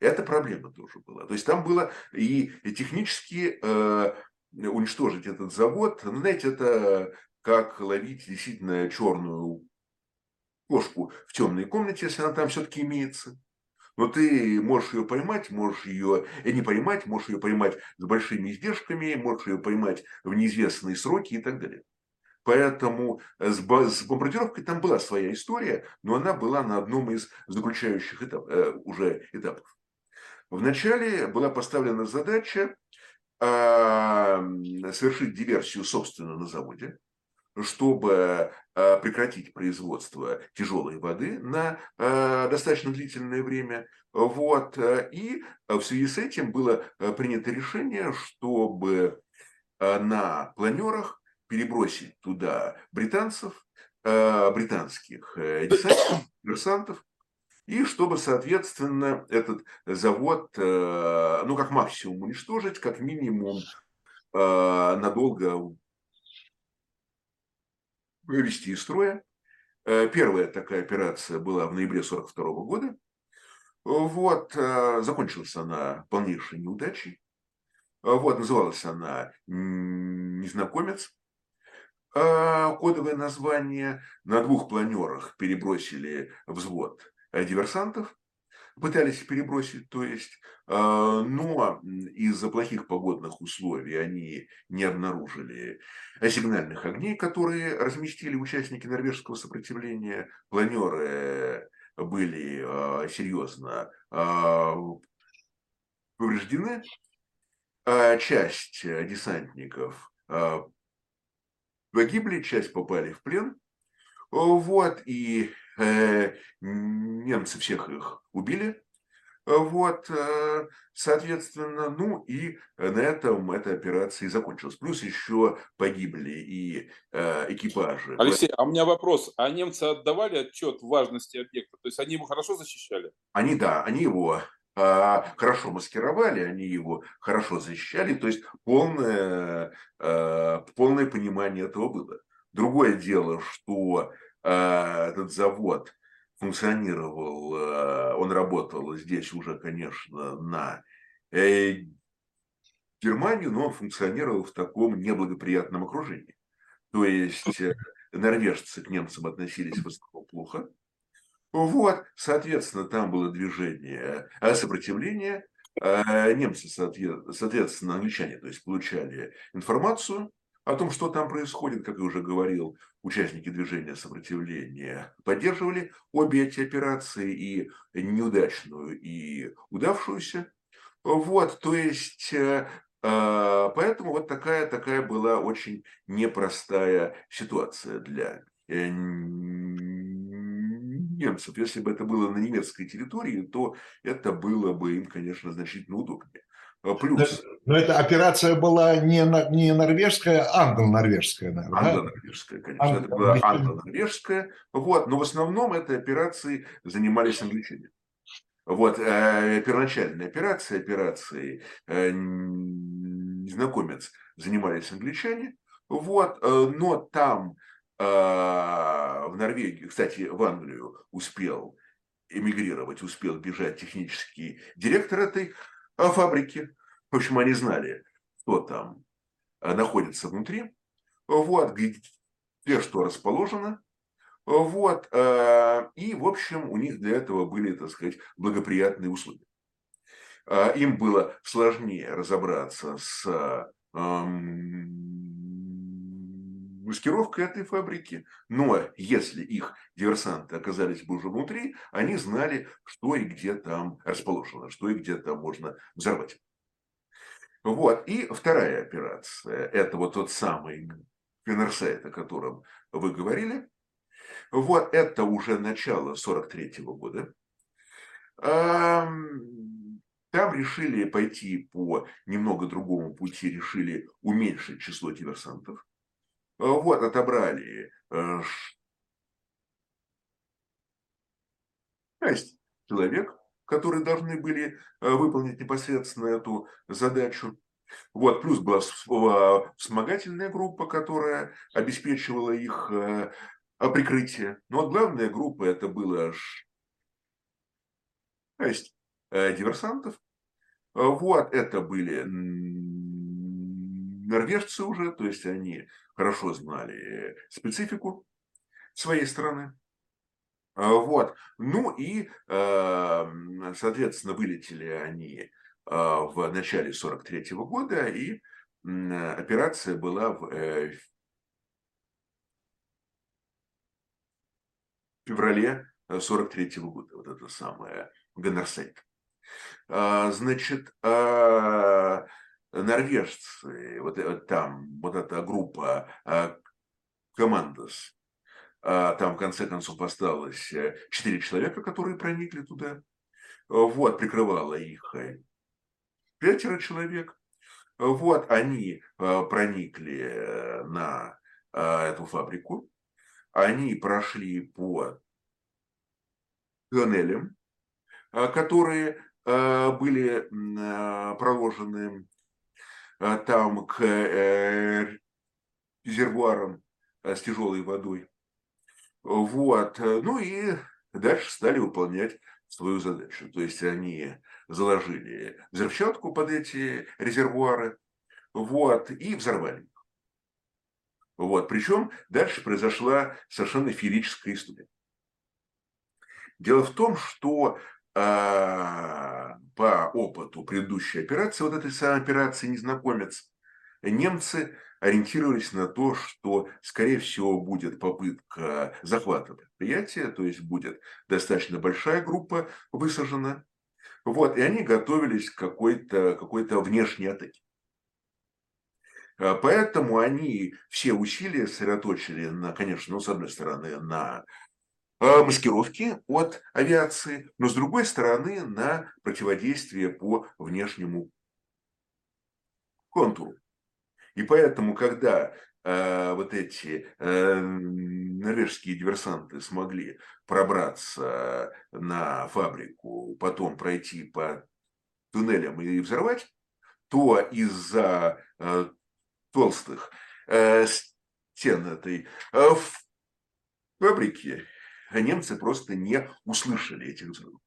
Это проблема тоже была. То есть там было и технически э, уничтожить этот завод, ну, знаете, это как ловить действительно черную кошку в темной комнате, если она там все-таки имеется. Но ты можешь ее поймать, можешь ее э, не поймать, можешь ее поймать с большими издержками, можешь ее поймать в неизвестные сроки и так далее. Поэтому с, бо- с бомбардировкой там была своя история, но она была на одном из заключающих этап, э, уже этапов. Вначале была поставлена задача совершить диверсию, собственно, на заводе, чтобы а, прекратить производство тяжелой воды на а, достаточно длительное время. Вот. э, И в связи с этим было э, принято решение, чтобы на планерах перебросить туда британцев, британских э, десантников, диверсантов, и чтобы, соответственно, этот завод, э, ну, как максимум уничтожить, как минимум э, надолго вывести из строя. Э, Первая такая операция была в ноябре 1942 года. Вот, э, закончилась она полнейшей неудачей. Э, Вот, называлась она «Незнакомец». Кодовое название. На двух планерах перебросили взвод диверсантов, пытались перебросить, то есть, э, но из-за плохих погодных условий они не обнаружили э, сигнальных огней, которые разместили участники норвежского сопротивления. Планеры были э, серьезно э, повреждены. А Часть э, десантников э, погибли, часть попали в плен. Вот, и э, немцы всех их убили. Вот, э, соответственно, ну и на этом эта операция и закончилась. Плюс еще погибли и э, экипажи. Алексей, а у меня вопрос. А немцы отдавали отчет важности объекта? То есть они его хорошо защищали? Они, да, они его а, хорошо маскировали, они его хорошо защищали, то есть полное, полное понимание этого было. Другое дело, что этот завод функционировал, а, он работал здесь уже, конечно, на э, Германию, но он функционировал в таком неблагоприятном окружении. То есть э, норвежцы к немцам относились в основном плохо, Вот, соответственно, там было движение э, сопротивления. Немцы, соответственно, англичане, то есть получали информацию о том, что там происходит, как я уже говорил, участники движения сопротивления поддерживали обе эти операции, и неудачную, и удавшуюся. Вот, то есть, э, поэтому вот такая, такая была очень непростая ситуация для немцев. Если бы это было на немецкой территории, то это было бы им, конечно, значительно удобнее. А плюс... Но, эта операция была не, не норвежская, а англо-норвежская, наверное, Англо-норвежская, конечно. Англо это была англо-норвежская. Вот. Но в основном этой операцией занимались англичане. Вот, э, первоначальная операция, операции э, незнакомец занимались англичане, вот, э, но там в Норвегию, кстати, в Англию успел эмигрировать, успел бежать технический директор этой а, фабрики. В общем, они знали, кто там а, находится внутри, вот, где что расположено, вот, и, в общем, у них для этого были, так сказать, благоприятные условия. Им было сложнее разобраться с маскировка этой фабрики. Но если их диверсанты оказались бы уже внутри, они знали, что и где там расположено, что и где там можно взорвать. Вот. И вторая операция, это вот тот самый Пенерсайт, о котором вы говорили. Вот это уже начало 43 -го года. Там решили пойти по немного другому пути, решили уменьшить число диверсантов. Э, вот, отобрали э, шесть человек, которые должны были э, выполнить непосредственно эту задачу. Вот, плюс была вспомогательная группа, которая обеспечивала их прикрытие. Но вот главная группа это было шесть диверсантов. Вот, это были норвежцы уже, то есть они хорошо знали специфику своей страны. А, вот. Ну и, эм, соответственно, вылетели они а, в начале 43 -го года, и операция была в э, феврале 43 -го года, вот это самое Геннерсейт. А, значит, норвежцы, вот э, там, вот эта группа а, Командос, а, там в конце концов осталось э, четыре человека, которые проникли туда. Вот, прикрывало их э, пятеро человек. Вот, они проникли на эту фабрику. Они прошли по тоннелям, которые были проложены а, там к э, резервуарам э, с тяжелой водой. Вот. Ну и дальше стали выполнять свою задачу. То есть они заложили взрывчатку под эти резервуары вот, и взорвали их. Вот. Причем дальше произошла совершенно феерическая история. Дело в том, что а, по опыту предыдущей операции, вот этой самой операции «Незнакомец», немцы ориентировались на то, что, скорее всего, будет попытка захвата предприятия, то есть будет достаточно большая группа высажена. Вот, и они готовились к какой-то какой внешней атаке. А, поэтому они все усилия сосредоточили на, конечно, ну, с одной стороны, на маскировки от авиации, но с другой стороны на противодействие по внешнему контуру. И поэтому, когда э, вот эти э, норвежские диверсанты смогли пробраться на фабрику, потом пройти по туннелям и взорвать, то из-за э, толстых э, стен этой фабрики а немцы просто не услышали этих взрывов.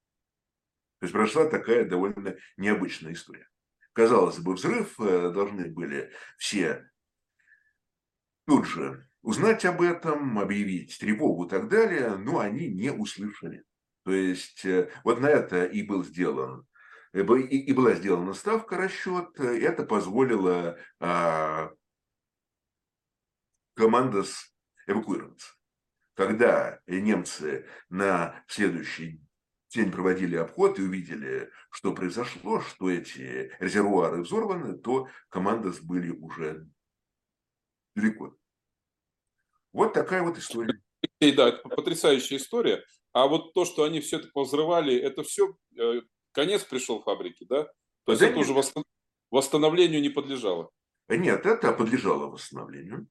То есть прошла такая довольно необычная история. Казалось бы, взрыв э, должны были все тут же узнать об этом, объявить тревогу и так далее, но они не услышали То есть э, вот на это и был сделан и, и была сделана ставка расчет, и это позволило а, командос эвакуироваться. Когда немцы на следующий день проводили обход и увидели, что произошло, что эти резервуары взорваны, то командос были уже далеко. Вот такая вот история. И да, это потрясающая история. А вот то, что они все это повзрывали, это все э, конец пришел фабрики, да? То есть Да это нет. уже восстановлению не подлежало. Нет, это подлежало восстановлению.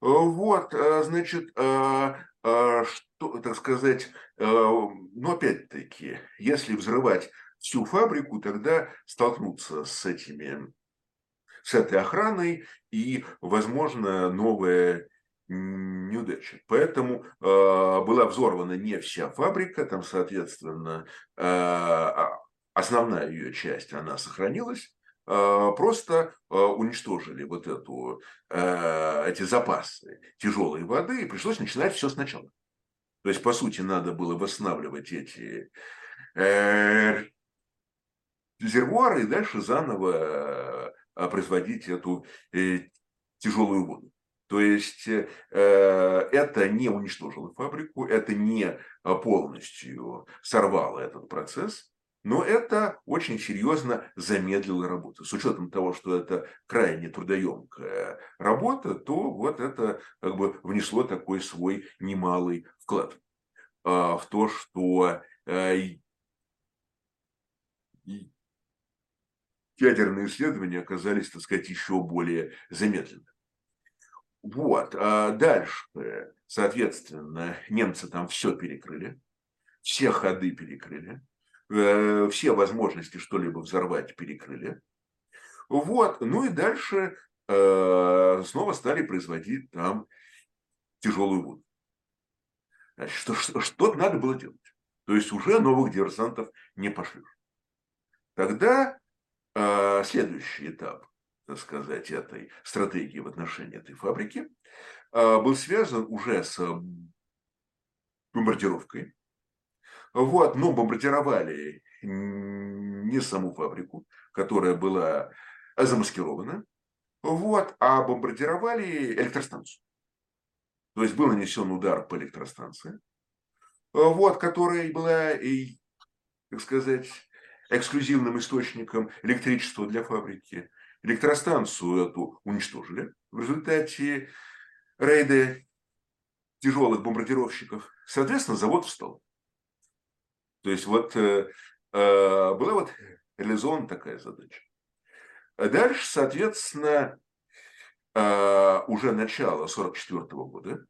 Э, Вот, э, значит, э, что, так сказать, но опять-таки, если взрывать всю фабрику, тогда столкнуться с этими, с этой охраной и, возможно, новая неудача. Поэтому была взорвана не вся фабрика, там, соответственно, а- основная ее часть, она сохранилась, просто э, уничтожили вот эту, э, эти запасы тяжелой воды, и пришлось начинать все сначала. То есть, по сути, надо было восстанавливать эти э, резервуары и дальше заново производить эту э, тяжелую воду. То есть э, это не уничтожило фабрику, это не полностью сорвало этот процесс, но это очень серьезно замедлило работу. С учетом того, что это крайне трудоемкая работа, то вот это как бы внесло такой свой немалый вклад а, в то, что и ядерные исследования оказались, так сказать, еще более замедленными. Вот. а Дальше, соответственно, немцы там все перекрыли, все ходы перекрыли, э, все возможности что-либо взорвать перекрыли. Вот. Ну и дальше э, снова стали производить там тяжелую воду. Значит, что, что, что надо было делать? То есть уже новых диверсантов не пошли. Тогда э, следующий этап, так сказать, этой стратегии в отношении этой фабрики был связан уже с бомбардировкой. Вот, но бомбардировали не саму фабрику, которая была замаскирована, вот, а бомбардировали электростанцию. То есть был нанесен удар по электростанции, вот, которая была, и, так сказать, эксклюзивным источником электричества для фабрики. Электростанцию эту уничтожили в результате рейда тяжелых бомбардировщиков. Соответственно, завод встал. То есть вот э, э, была вот реализована такая задача. Дальше, соответственно, э, уже начало 1944 года.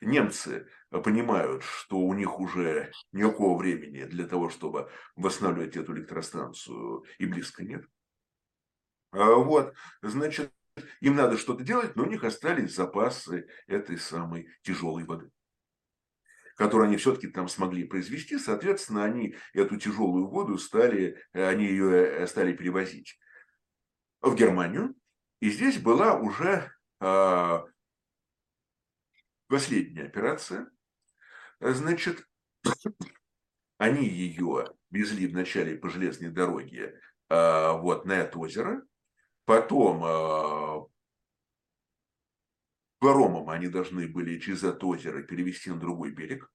Немцы понимают, что у них уже никакого времени для того, чтобы восстанавливать эту электростанцию, и близко нет. А Вот, значит, им надо что-то делать, но у них остались запасы этой самой тяжелой воды которую они все-таки там смогли произвести, соответственно, они эту тяжелую воду стали, они ее стали перевозить в Германию. И здесь была уже а, последняя операция. Значит, они ее везли вначале по железной дороге а, вот на это озеро, потом а, паромом они должны были через это озеро перевести на другой берег.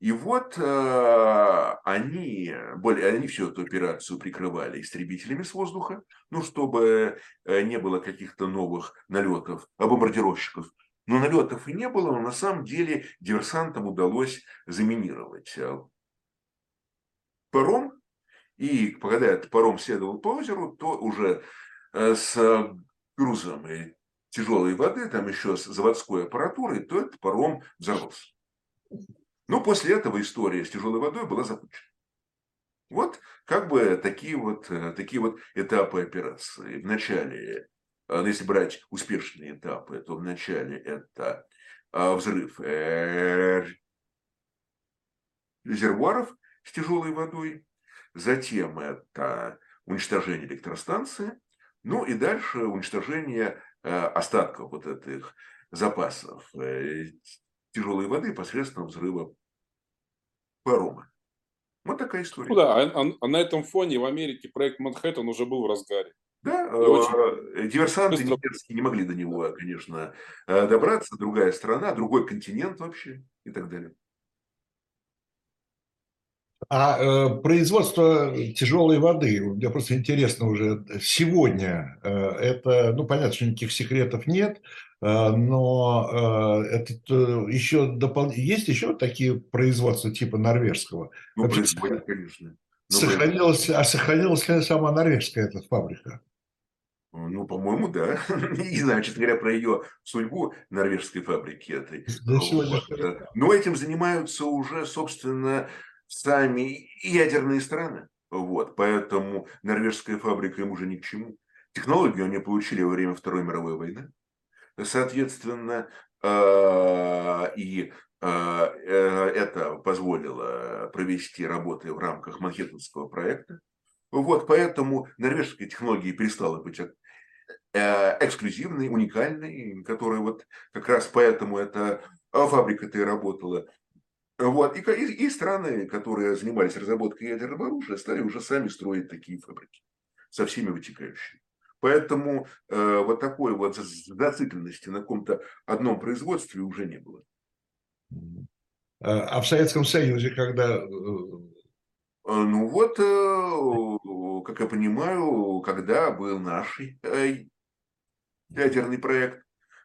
И вот э, они, более, они всю эту операцию прикрывали истребителями с воздуха, ну, чтобы э, не было каких-то новых налетов, а бомбардировщиков. Но налетов и не было, но на самом деле диверсантам удалось заминировать э, паром. И когда этот паром следовал по озеру, то уже э, с грузом и тяжелой воды, там еще с заводской аппаратурой, то этот паром взорвался. Ну, после этого история с тяжелой водой была закончена. Вот как бы такие вот, такие вот этапы операции. Вначале, ну, если брать успешные этапы, то вначале это взрыв резервуаров с тяжелой водой, затем это уничтожение электростанции, ну и дальше уничтожение остатков вот этих запасов тяжелой воды посредством взрыва парома. Вот такая история. Ну да, а, а- а на этом фоне в Америке проект Манхэттен уже был в разгаре. Да, очень э, диверсанты быстро- немецкие не могли до него, конечно, э, добраться. Другая страна, другой континент вообще и так далее. А э, производство тяжелой воды, мне просто интересно уже сегодня, э, это, ну, понятно, что никаких секретов нет, э, но э, это э, еще допол... есть еще такие производства типа норвежского? Ну, Вообще происходит, конечно. Ну, Сохранилась, а сохранилась ли сама норвежская эта фабрика? Ну, по-моему, да. Знаю, честно говоря, про ее судьбу норвежской фабрики этой. Вот, э, Но этим занимаются уже, собственно, сами ядерные страны. Вот, поэтому норвежская фабрика им уже ни к чему. Технологию они получили во время Второй мировой войны. Соответственно, э, и э, э, это позволило провести работы в рамках Манхэттенского проекта. Вот, поэтому норвежская технология перестала быть э, эксклюзивной, уникальной, которая вот как раз поэтому эта фабрика-то и работала. Вот, и, и, и страны, которые занимались разработкой ядерного оружия, стали уже сами строить такие фабрики со всеми вытекающими. Поэтому э, вот такой вот зацикленности на каком-то одном производстве уже не было. А в Советском Союзе, когда... Э, ну вот, э, как я понимаю, когда был наш э, ядерный проект,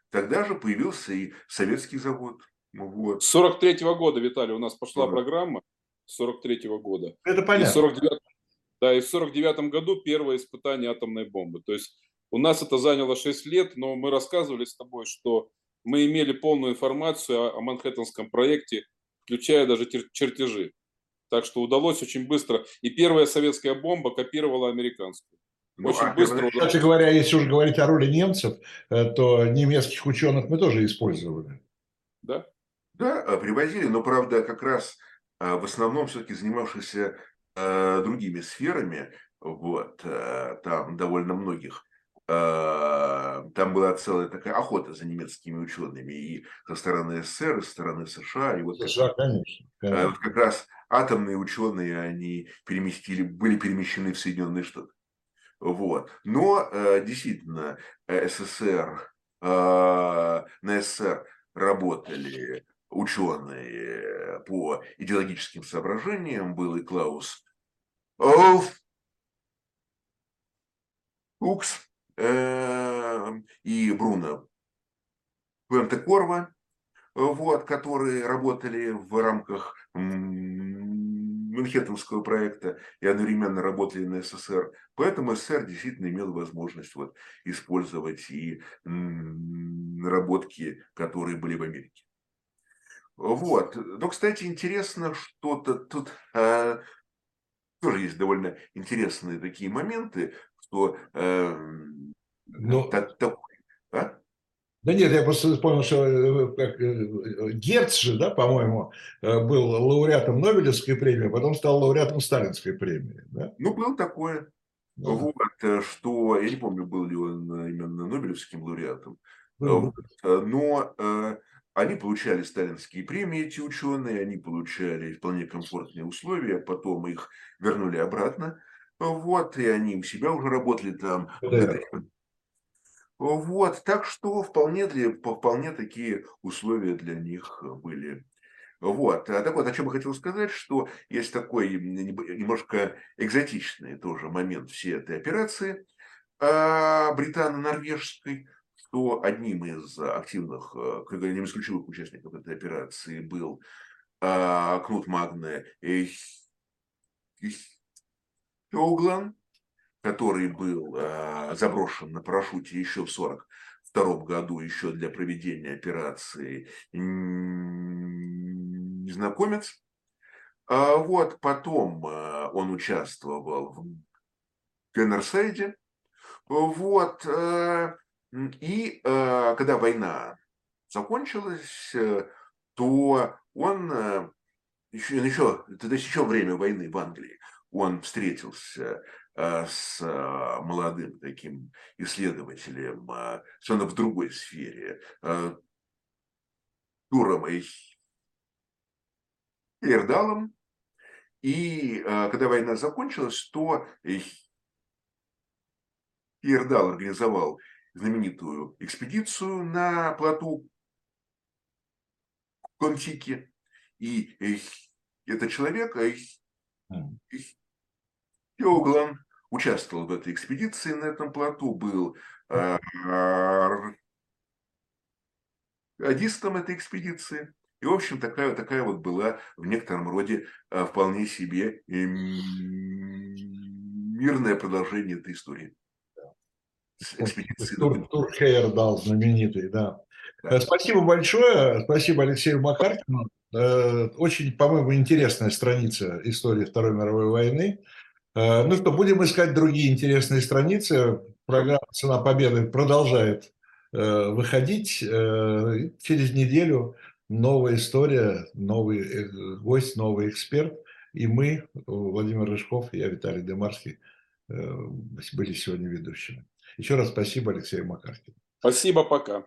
тогда же появился и советский завод. Вот. С 43 -го года, Виталий, у нас пошла Ага. программа с 43 -го года. Это И понятно. 49 да, и в 49 году первое испытание атомной бомбы. То есть у нас это заняло 6 лет, но мы рассказывали с тобой, что мы имели полную информацию о, о Манхэттенском проекте, включая даже чертежи. Так что удалось очень быстро. И первая советская бомба копировала американскую. Ну, Очень а быстро. Кстати говоря, если уж говорить о роли немцев, э, то немецких ученых мы тоже использовали. Да? Да, а, привозили, но, правда, как раз а, в основном все-таки занимавшихся а, другими сферами, вот, там довольно многих, там была целая такая охота за немецкими учеными и со стороны СССР, и со стороны США, и вот как США, конечно. А, конечно. вот как раз атомные ученые, они переместили, были перемещены в Соединенные Штаты. Вот. Но э, действительно э, СССР, э, на СССР работали ученые по идеологическим соображениям. Был и Клаус Оф, Укс э, и Бруно Пенте Корва, вот, которые работали в рамках Манхэттенского проекта и одновременно работали на СССР. Поэтому СССР действительно имел возможность вот, использовать и наработки, которые были в Америке. Вот. Но, кстати, интересно, что-то тут а, тоже есть довольно интересные такие моменты, что эм, Ну, так- такой, а? Да нет, я просто вспомнил, что э, как, э, Герц же, да, по-моему, э, был лауреатом Нобелевской премии, а потом стал лауреатом Сталинской премии. Да? Ну, было такое. Ну, Вот, э, что, я не помню, был ли он э, именно Нобелевским лауреатом, был. Вот, э, но э, они получали сталинские премии, эти ученые, они получали вполне комфортные условия, потом их вернули обратно, вот, и они у себя уже работали там. ГДР. Вот, так что вполне, для, вполне такие условия для них были. Вот, а так вот, о чем я хотел сказать, что есть такой немножко экзотичный тоже момент всей этой операции а, британо-норвежской, что одним из активных, э, одним из ключевых участников этой операции был а, Кнут Магне Хёглан, который был а, заброшен на парашюте еще в 1942 году, еще для проведения операции «Незнакомец». А вот потом а, он участвовал в Геннерсайде. Вот. И э, когда война закончилась, э, то он э, еще, еще, тогда еще время войны в Англии, он встретился с молодым таким исследователем, совершенно в другой сфере, Туром и Эрдалом, И когда война закончилась, то Хейердал организовал знаменитую экспедицию на плоту Контики. И э, этот человек, э. Йоглан, участвовал в этой экспедиции. На этом плоту был э, радистом этой экспедиции. И, в общем, такая, такая вот была в некотором роде э, вполне себе мирное продолжение этой истории. Тур, Тур Хейердал знаменитый, да. Да. Э, Спасибо большое. Спасибо Алексею Макаркину. Э, Очень, по-моему, интересная страница истории Второй мировой войны. Э, Ну что, будем искать другие интересные страницы. Программа «Цена победы» продолжает выходить. Через неделю новая история, новый гость, новый эксперт. И мы, Владимир Рыжков и я, Виталий Демарский, были сегодня ведущими. Еще раз спасибо Алексею Макаркину. Спасибо, пока.